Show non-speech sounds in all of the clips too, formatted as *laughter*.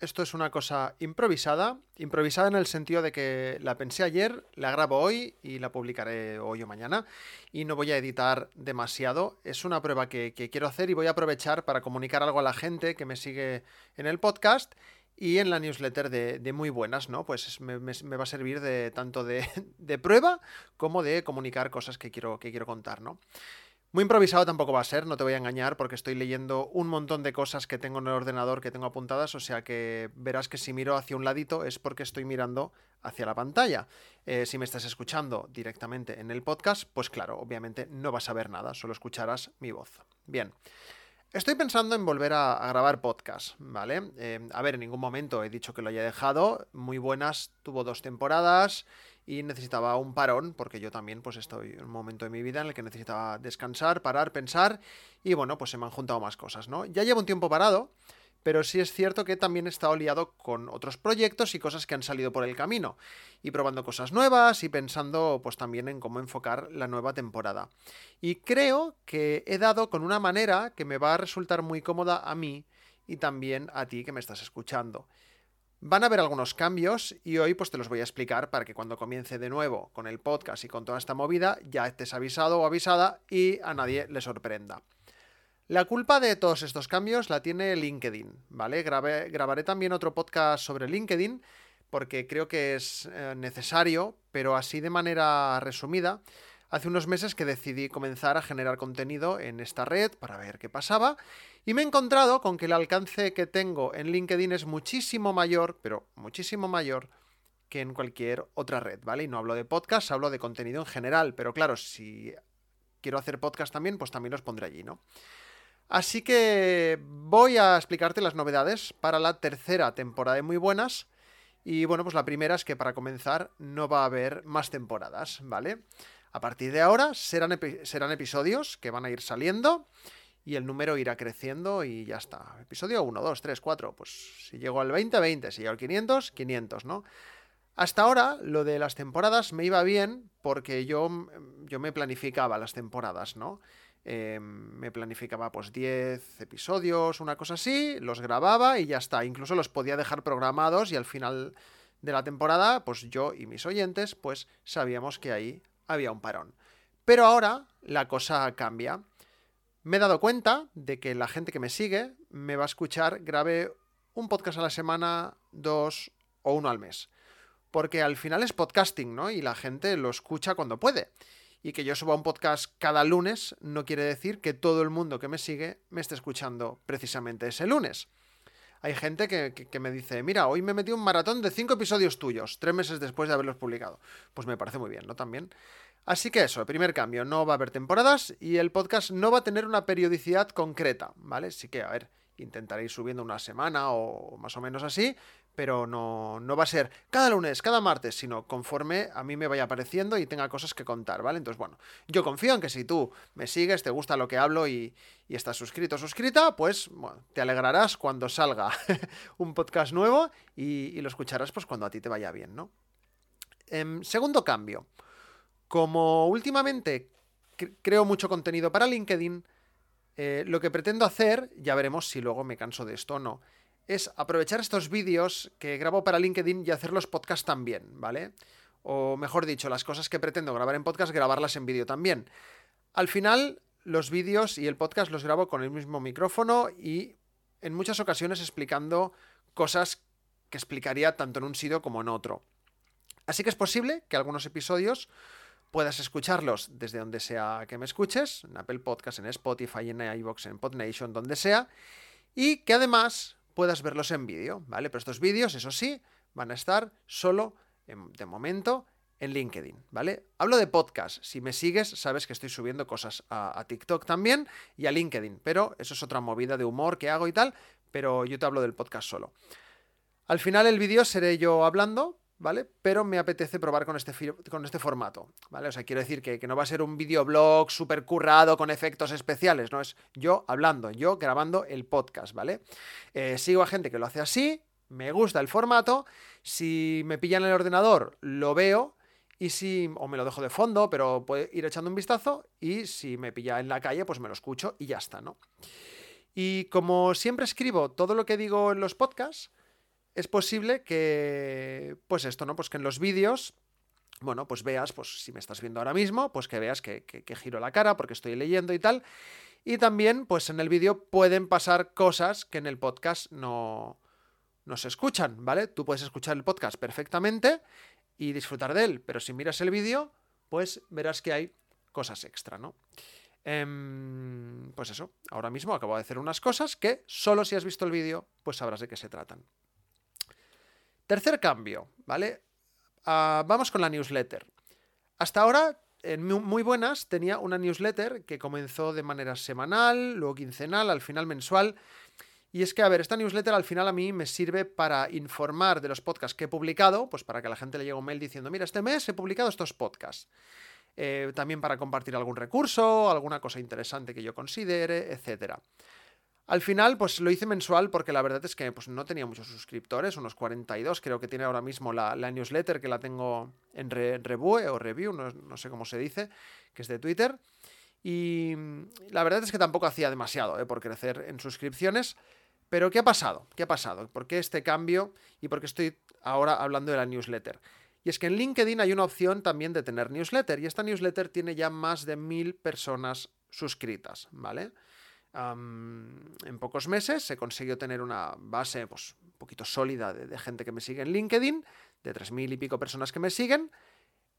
Esto es una cosa improvisada, improvisada en el sentido de que la pensé ayer, la grabo hoy y la publicaré hoy o mañana y no voy a editar demasiado. Es una prueba que, quiero hacer y voy a aprovechar para comunicar algo a la gente que me sigue en el podcast y en la newsletter de, muy buenas, ¿no? Pues me, va a servir de tanto de, *laughs* de, prueba como de comunicar cosas que quiero, que quiero contar, ¿no? Muy improvisado tampoco va a ser, no te voy a engañar, porque estoy leyendo un montón de cosas que tengo en el ordenador que tengo apuntadas, o sea que verás que si miro hacia un ladito es porque estoy mirando hacia la pantalla. Eh, si me estás escuchando directamente en el podcast, pues claro, obviamente no vas a ver nada, solo escucharás mi voz. Bien. Estoy pensando en volver a, grabar podcast, ¿vale? Eh, a ver, en ningún momento he dicho que lo haya dejado. Muy buenas, tuvo dos temporadas y necesitaba un parón, porque yo también pues estoy en un momento de mi vida en el que necesitaba descansar, parar, pensar, y bueno, pues se me han juntado más cosas, ¿no? Ya llevo un tiempo parado, pero sí es cierto que también he estado liado con otros proyectos y cosas que han salido por el camino, y probando cosas nuevas y pensando pues también en cómo enfocar la nueva temporada. Y creo que he dado con una manera que me va a resultar muy cómoda a mí y también a ti que me estás escuchando. Van a haber algunos cambios y hoy pues te los voy a explicar para que cuando comience de nuevo con el podcast y con toda esta movida ya estés avisado o avisada y a nadie le sorprenda. La culpa de todos estos cambios la tiene LinkedIn, ¿vale? grabaré también otro podcast sobre LinkedIn porque creo que es eh, necesario, pero así de manera resumida. Hace unos meses que decidí comenzar a generar contenido en esta red para ver qué pasaba y me he encontrado con que el alcance que tengo en LinkedIn es muchísimo mayor, pero muchísimo mayor que en cualquier otra red, ¿vale? Y no hablo de podcast, hablo de contenido en general, pero claro, si quiero hacer podcast también, pues también los pondré allí, ¿no? Así que voy a explicarte las novedades para la tercera temporada de Muy Buenas. Y bueno, pues la primera es que para comenzar no va a haber más temporadas, ¿vale? A partir de ahora serán, episodios que van a ir saliendo y el número irá creciendo y ya está. Episodio 1, 2, 3, 4, pues si llego al 20, 20, si llego al 500, 500, ¿no? Hasta ahora lo de las temporadas me iba bien porque yo, yo me planificaba las temporadas, ¿no? Eh, me planificaba pues 10 episodios, una cosa así, los grababa y ya está. Incluso los podía dejar programados y al final de la temporada, pues yo y mis oyentes, pues sabíamos que ahí había un parón. Pero ahora la cosa cambia me he dado cuenta de que la gente que me sigue me va a escuchar, grabe un podcast a la semana, dos o uno al mes. Porque al final es podcasting, ¿no? Y la gente lo escucha cuando puede. Y que yo suba un podcast cada lunes no quiere decir que todo el mundo que me sigue me esté escuchando precisamente ese lunes. Hay gente que, me dice, mira, hoy me metí un maratón de cinco episodios tuyos, tres meses después de haberlos publicado. Pues me parece muy bien, ¿no? También. Así que eso, primer cambio, no va a haber temporadas y el podcast no va a tener una periodicidad concreta, ¿vale? Sí que, a ver, intentaré ir subiendo una semana o más o menos así, pero no, no va a ser cada lunes, cada martes, sino conforme a mí me vaya apareciendo y tenga cosas que contar, ¿vale? Entonces, bueno, yo confío en que si tú me sigues, te gusta lo que hablo y, estás suscrito o suscrita, pues te alegrarás cuando salga *laughs* un podcast nuevo y, lo escucharás pues cuando a ti te vaya bien, ¿no? Em, segundo cambio. Como últimamente creo mucho contenido para LinkedIn, eh, lo que pretendo hacer, ya veremos si luego me canso de esto o no, es aprovechar estos vídeos que grabo para LinkedIn y hacer los podcasts también, ¿vale? O mejor dicho, las cosas que pretendo grabar en podcast, grabarlas en vídeo también. Al final, los vídeos y el podcast los grabo con el mismo micrófono y en muchas ocasiones explicando cosas que explicaría tanto en un sitio como en otro. Así que es posible que algunos episodios puedas escucharlos desde donde sea que me escuches, en Apple Podcast, en Spotify, en iVoox, en Podnation, donde sea, y que además puedas verlos en vídeo, ¿vale? Pero estos vídeos, eso sí, van a estar solo, de momento, en LinkedIn, ¿vale? Hablo de podcast. Si me sigues, sabes que estoy subiendo cosas a, a, TikTok también y a LinkedIn, pero eso es otra movida de humor que hago y tal, pero yo te hablo del podcast solo. Al final el vídeo seré yo hablando, ¿vale? Pero me apetece probar con este, con este formato, ¿vale? O sea, quiero decir que, no va a ser un videoblog súper currado con efectos especiales, no es yo hablando, yo grabando el podcast, ¿vale? Eh, sigo a gente que lo hace así, me gusta el formato, si me pilla en el ordenador, lo veo. Y si, o me lo dejo de fondo, pero puedo ir echando un vistazo. Y si me pilla en la calle, pues me lo escucho y ya está, ¿no? Y como siempre escribo todo lo que digo en los podcasts, es posible que, pues esto, ¿no? Pues que en los vídeos, bueno, pues veas, pues si me estás viendo ahora mismo, pues que veas que, giro la cara porque estoy leyendo y tal. Y también, pues en el vídeo pueden pasar cosas que en el podcast no, no se escuchan, ¿vale? Tú puedes escuchar el podcast perfectamente y disfrutar de él, pero si miras el vídeo, pues verás que hay cosas extra, ¿no? Em, pues eso, ahora mismo acabo de hacer unas cosas que solo si has visto el vídeo, pues sabrás de qué se tratan. Tercer cambio, ¿vale? Ah, vamos con la newsletter. Hasta ahora, en muy buenas, tenía una newsletter que comenzó de manera semanal, luego quincenal, al final mensual. Y es que, a ver, esta newsletter al final a mí me sirve para informar de los podcasts que he publicado, pues para que a la gente le llegue un mail diciendo, mira, este mes he publicado estos podcasts. Eh, también para compartir algún recurso, alguna cosa interesante que yo considere, etc. Al final, pues lo hice mensual porque la verdad es que pues, no tenía muchos suscriptores, unos 42 creo que tiene ahora mismo la, newsletter que la tengo en Revue o Review, no, sé cómo se dice, que es de Twitter. Y la verdad es que tampoco hacía demasiado eh, por crecer en suscripciones. Pero ¿qué ha pasado? ¿Qué ha pasado? ¿Por qué este cambio y por qué estoy ahora hablando de la newsletter? Y es que en LinkedIn hay una opción también de tener newsletter y esta newsletter tiene ya más de mil personas suscritas, ¿vale? En pocos meses he conseguido tener una base pues, un poquito sólida de, gente que me sigue en LinkedIn, de tres mil y pico personas que me siguen.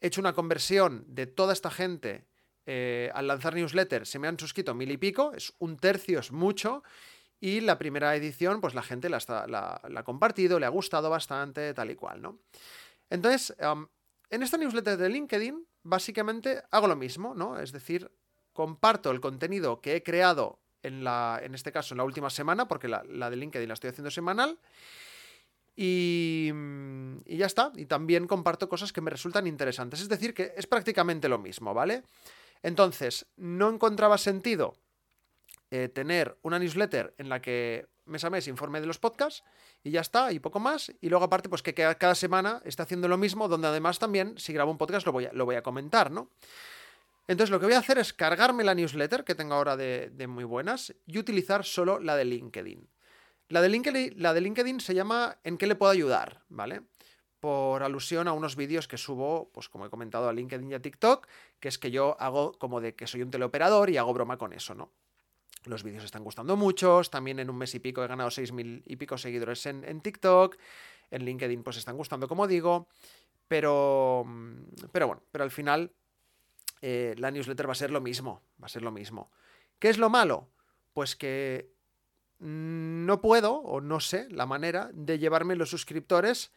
He hecho una conversión de toda esta gente eh, al lanzar newsletter, se me han suscrito mil y pico, es un tercio, es mucho. Y la primera edición, pues la gente la, la ha compartido, le ha gustado bastante, tal y cual, ¿no? Entonces, en esta newsletter de LinkedIn, básicamente hago lo mismo, ¿no? Es decir, comparto el contenido que he creado en, la, en este caso en la última semana, porque la, de LinkedIn la estoy haciendo semanal. Y, y, ya está. Y también comparto cosas que me resultan interesantes. Es decir, que es prácticamente lo mismo, ¿vale? Entonces, no encontraba sentido eh, tener una newsletter en la que mes a mes informe de los podcasts y ya está, y poco más. Y luego aparte, pues que cada semana está haciendo lo mismo, donde además también, si grabo un podcast, lo voy lo voy a comentar, ¿no? Entonces lo que voy a hacer es cargarme la newsletter que tengo ahora de, muy buenas y utilizar solo la de LinkedIn. La de LinkedIn, se llama ¿En qué le puedo ayudar? ¿Vale? Por alusión a unos vídeos que subo, pues como he comentado, a LinkedIn y a TikTok, que es que yo hago como de que soy un teleoperador y hago broma con eso, ¿no? Los vídeos están gustando muchos. También en un mes y pico he ganado 6.000 y pico seguidores en, TikTok. En LinkedIn pues están gustando, como digo. Pero, pero bueno, pero al final eh, la newsletter va a ser lo mismo. Va a ser lo mismo. ¿Qué es lo malo? Pues que no puedo o no sé la manera de llevarme los suscriptores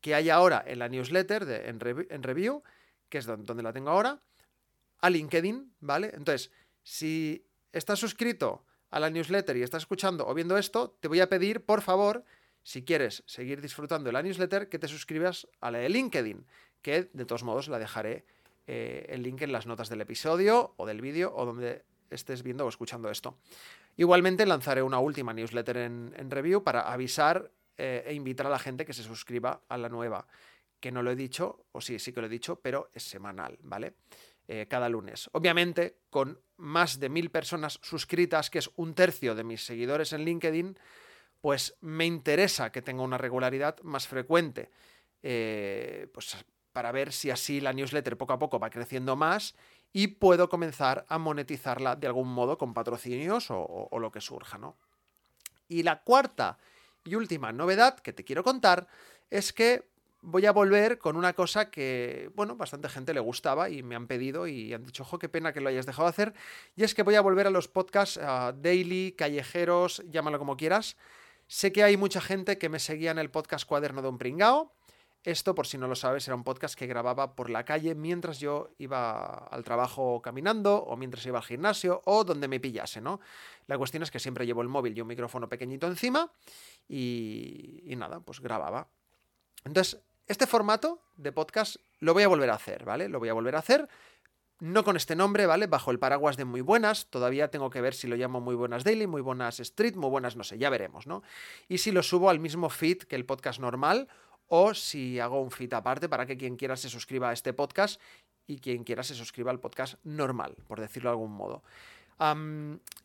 que hay ahora en la newsletter en, review, que es donde la tengo ahora, a LinkedIn, ¿vale? Entonces, si estás suscrito a la newsletter y estás escuchando o viendo esto, te voy a pedir, por favor, si quieres seguir disfrutando de la newsletter, que te suscribas a la de LinkedIn, que de todos modos la dejaré eh, el link en las notas del episodio o del vídeo o donde estés viendo o escuchando esto. Igualmente lanzaré una última newsletter en, review para avisar eh, e invitar a la gente que se suscriba a la nueva, que no lo he dicho, o sí, sí que lo he dicho, pero es semanal, ¿vale? Eh, cada lunes. Obviamente, con más de mil personas suscritas, que es un tercio de mis seguidores en LinkedIn, pues me interesa que tenga una regularidad más frecuente. Eh, pues para ver si así la newsletter poco a poco va creciendo más y puedo comenzar a monetizarla de algún modo con patrocinios o, lo que surja, ¿no? Y la cuarta y última novedad que te quiero contar es que voy a volver con una cosa que, bueno, bastante gente le gustaba y me han pedido y han dicho, ojo, qué pena que lo hayas dejado de hacer. Y es que voy a volver a los podcasts daily, callejeros, llámalo como quieras. Sé que hay mucha gente que me seguía en el podcast Cuaderno de un Pringao. Esto, por si no lo sabes, era un podcast que grababa por la calle mientras yo iba al trabajo caminando o mientras iba al gimnasio o donde me pillase, ¿no? La cuestión es que siempre llevo el móvil y un micrófono pequeñito encima y, nada, pues grababa. Entonces, este formato de podcast lo voy a volver a hacer, ¿vale? Lo voy a volver a hacer. No con este nombre, ¿vale? Bajo el paraguas de Muy Buenas. Todavía tengo que ver si lo llamo Muy Buenas Daily, Muy Buenas Street, Muy Buenas, no sé, ya veremos, ¿no? Y si lo subo al mismo feed que el podcast normal o si hago un feed aparte para que quien quiera se suscriba a este podcast y quien quiera se suscriba al podcast normal, por decirlo de algún modo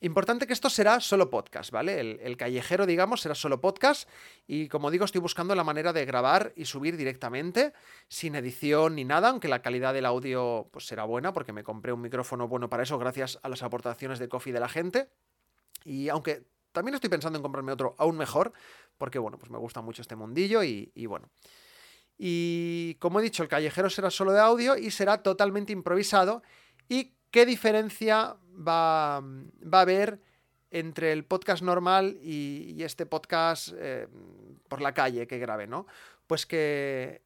importante que esto será solo podcast, ¿vale? El, callejero, digamos, será solo podcast. Y como digo, estoy buscando la manera de grabar y subir directamente, sin edición ni nada, aunque la calidad del audio pues, será buena, porque me compré un micrófono bueno para eso, gracias a las aportaciones de Coffee de la gente. Y aunque también estoy pensando en comprarme otro aún mejor, porque bueno, pues me gusta mucho este mundillo y, bueno. Y como he dicho, el callejero será solo de audio y será totalmente improvisado. Y ¿Qué diferencia va, va a haber entre el podcast normal y, este podcast eh, por la calle que grabe, ¿no? Pues que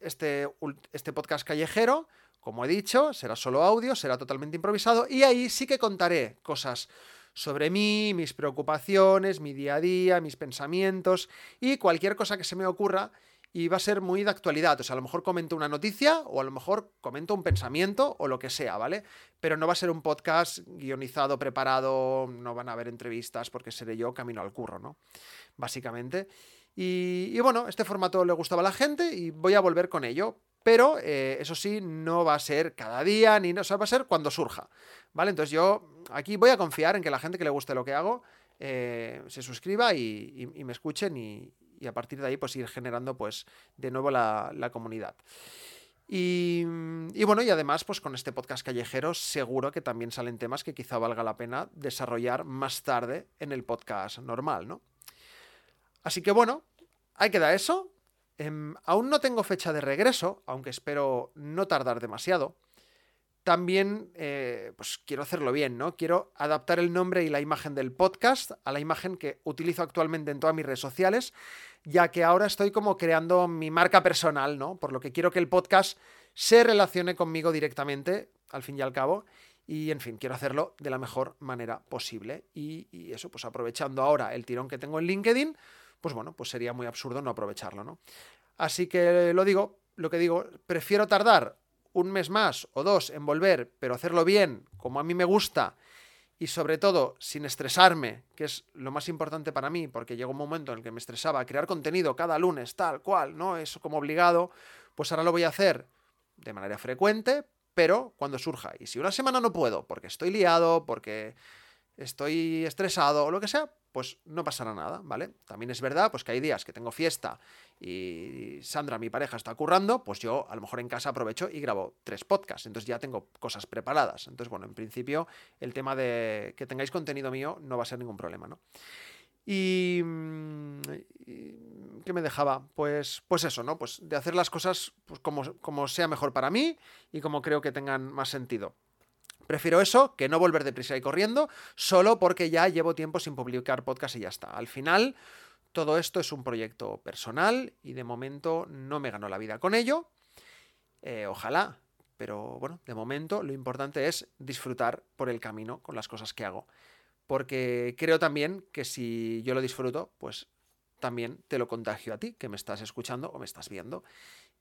este, este podcast callejero, como he dicho, será solo audio, será totalmente improvisado y ahí sí que contaré cosas sobre mí, mis preocupaciones, mi día a día, mis pensamientos y cualquier cosa que se me ocurra y va a ser muy de actualidad. O sea, a lo mejor comento una noticia o a lo mejor comento un pensamiento o lo que sea, ¿vale? Pero no va a ser un podcast guionizado, preparado, no van a haber entrevistas porque seré yo camino al curro, ¿no? Básicamente. Y, bueno, este formato le gustaba a la gente y voy a volver con ello. Pero eh, eso sí, no va a ser cada día, ni no, o sea, va a ser cuando surja. ¿Vale? Entonces yo aquí voy a confiar en que la gente que le guste lo que hago eh, se suscriba y me escuchen y, a partir de ahí pues ir generando pues de nuevo la, comunidad. Y, bueno, y además, pues con este podcast callejero seguro que también salen temas que quizá valga la pena desarrollar más tarde en el podcast normal, ¿no? Así que bueno, ahí queda eso. Em, aún no tengo fecha de regreso, aunque espero no tardar demasiado también eh, pues quiero hacerlo bien, ¿no? Quiero adaptar el nombre y la imagen del podcast a la imagen que utilizo actualmente en todas mis redes sociales, ya que ahora estoy como creando mi marca personal, ¿no? Por lo que quiero que el podcast se relacione conmigo directamente, al fin y al cabo. Y en fin, quiero hacerlo de la mejor manera posible. Y, y eso, pues aprovechando ahora el tirón que tengo en LinkedIn, pues bueno, pues sería muy absurdo no aprovecharlo, ¿no? Así que lo digo, lo que digo, prefiero tardar un mes más o dos en volver, pero hacerlo bien, como a mí me gusta, y sobre todo sin estresarme, que es lo más importante para mí, porque llegó un momento en el que me estresaba crear contenido cada lunes, tal cual, ¿no? Eso como obligado, pues ahora lo voy a hacer de manera frecuente, pero cuando surja. Y si una semana no puedo, porque estoy liado, porque estoy estresado o lo que sea, pues no pasará nada, ¿vale? También es verdad, pues que hay días que tengo fiesta y Sandra, mi pareja, está currando, pues yo a lo mejor en casa aprovecho y grabo tres podcasts, entonces ya tengo cosas preparadas. Entonces, bueno, en principio el tema de que tengáis contenido mío no va a ser ningún problema, ¿no? Y, mm, ¿qué me dejaba? Pues, pues eso, ¿no? Pues de hacer las cosas pues como, como sea mejor para mí y como creo que tengan más sentido. Prefiero eso que no volver deprisa y corriendo, solo porque ya llevo tiempo sin publicar podcast y ya está. Al final, todo esto es un proyecto personal y de momento no me ganó la vida con ello. Eh, ojalá, pero bueno, de momento lo importante es disfrutar por el camino con las cosas que hago. Porque creo también que si yo lo disfruto, pues también te lo contagio a ti, que me estás escuchando o me estás viendo.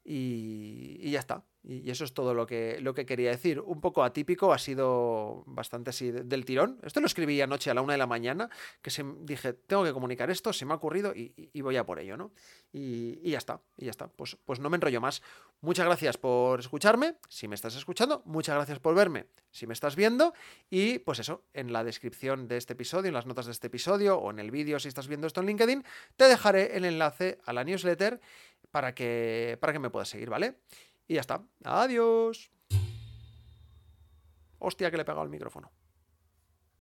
Y, ya está. Y, eso es todo lo que, lo que quería decir. Un poco atípico, ha sido bastante así del tirón. Esto lo escribí anoche a la una de la mañana, que se, dije, tengo que comunicar esto, se me ha ocurrido y, voy a por ello, ¿no? Y, ya está, y ya está. Pues, pues no me enrollo más. Muchas gracias por escucharme, si me estás escuchando. Muchas gracias por verme, si me estás viendo. Y pues eso, en la descripción de este episodio, en las notas de este episodio o en el vídeo si estás viendo esto en LinkedIn, te dejaré el enlace a la newsletter para que, para que me puedas seguir, ¿vale? Y ya está. Adiós. Hostia, que le he pegado el micrófono.